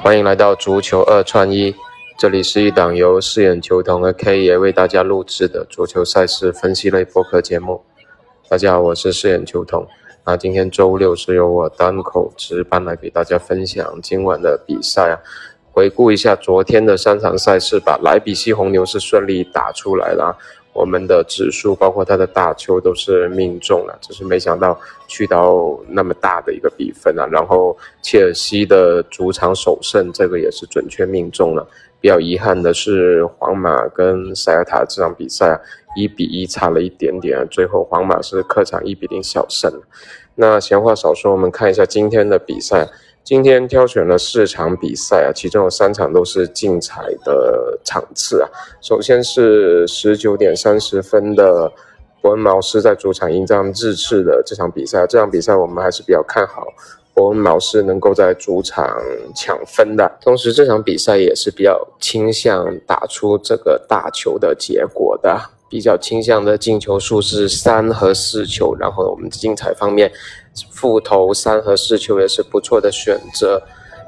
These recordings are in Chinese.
欢迎来到足球二串一，这里是一档由四眼球童和 K 爷为大家录制的足球赛事分析类播客节目。大家好，我是四眼球童。那今天周六是由我单口值班来给大家分享今晚的比赛啊，回顾一下昨天的三场赛事吧。莱比锡红牛是顺利打出来了。我们的指数包括他的大球都是命中了，只是没想到去到那么大的一个比分啊。然后切尔西的主场首胜，这个也是准确命中了。比较遗憾的是，皇马跟塞尔塔这场比赛啊，一比一差了一点点，最后皇马是客场一比零小胜。那闲话少说，我们看一下今天的比赛。今天挑选了四场比赛啊，其中有三场都是竞彩的场次啊。首先是十九点三十分的伯恩茅斯在主场迎战日赤的这场比赛，这场比赛我们还是比较看好伯恩茅斯能够在主场抢分的。同时，这场比赛也是比较倾向打出这个大球的结果的，比较倾向的进球数是三和四球。然后我们竞彩方面。复投三和四球也是不错的选择。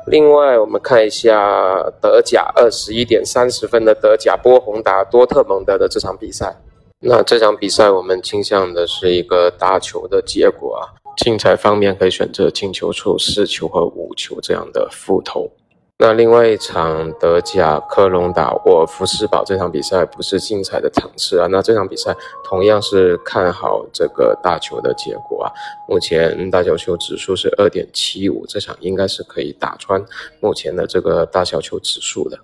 另外，我们看一下德甲二十一点三十分的德甲波鸿打多特蒙德的这场比赛。那这场比赛我们倾向的是一个大球的结果啊。竞彩方面可以选择进球数四球和五球这样的复投。那另外一场德甲科隆打沃尔夫斯堡这场比赛不是精彩的场次啊，那这场比赛同样是看好这个大球的结果啊。目前大小球指数是二点七五，这场应该是可以打穿目前的这个大小球指数的。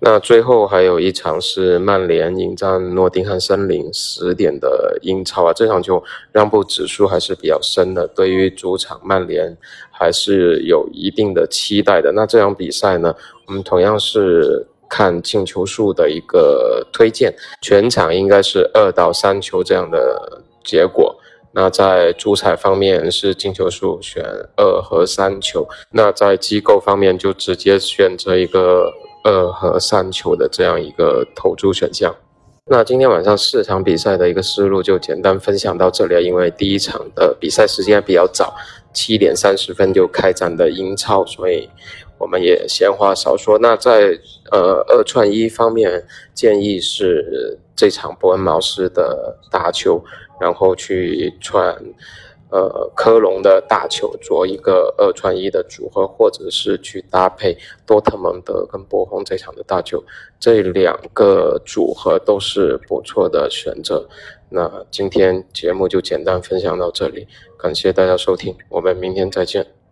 那最后还有一场是曼联迎战诺丁汉森林十点的英超啊，这场球让步指数还是比较深的，对于主场曼联还是有一定的期待的。那这场比赛呢，我们同样是看进球数的一个推荐，全场应该是二到三球这样的结果。那在主彩方面是进球数选二和三球，那在机构方面就直接选择一个。二和三球的这样一个投注选项。那今天晚上四场比赛的一个思路就简单分享到这里，因为第一场的比赛时间比较早，七点三十分就开展的英超，所以我们也闲话少说。那在呃二串一方面，建议是这场伯恩茅斯的大球，然后去串。呃，科隆的大球做一个二串一的组合，或者是去搭配多特蒙德跟波鸿这场的大球，这两个组合都是不错的选择。那今天节目就简单分享到这里，感谢大家收听，我们明天再见。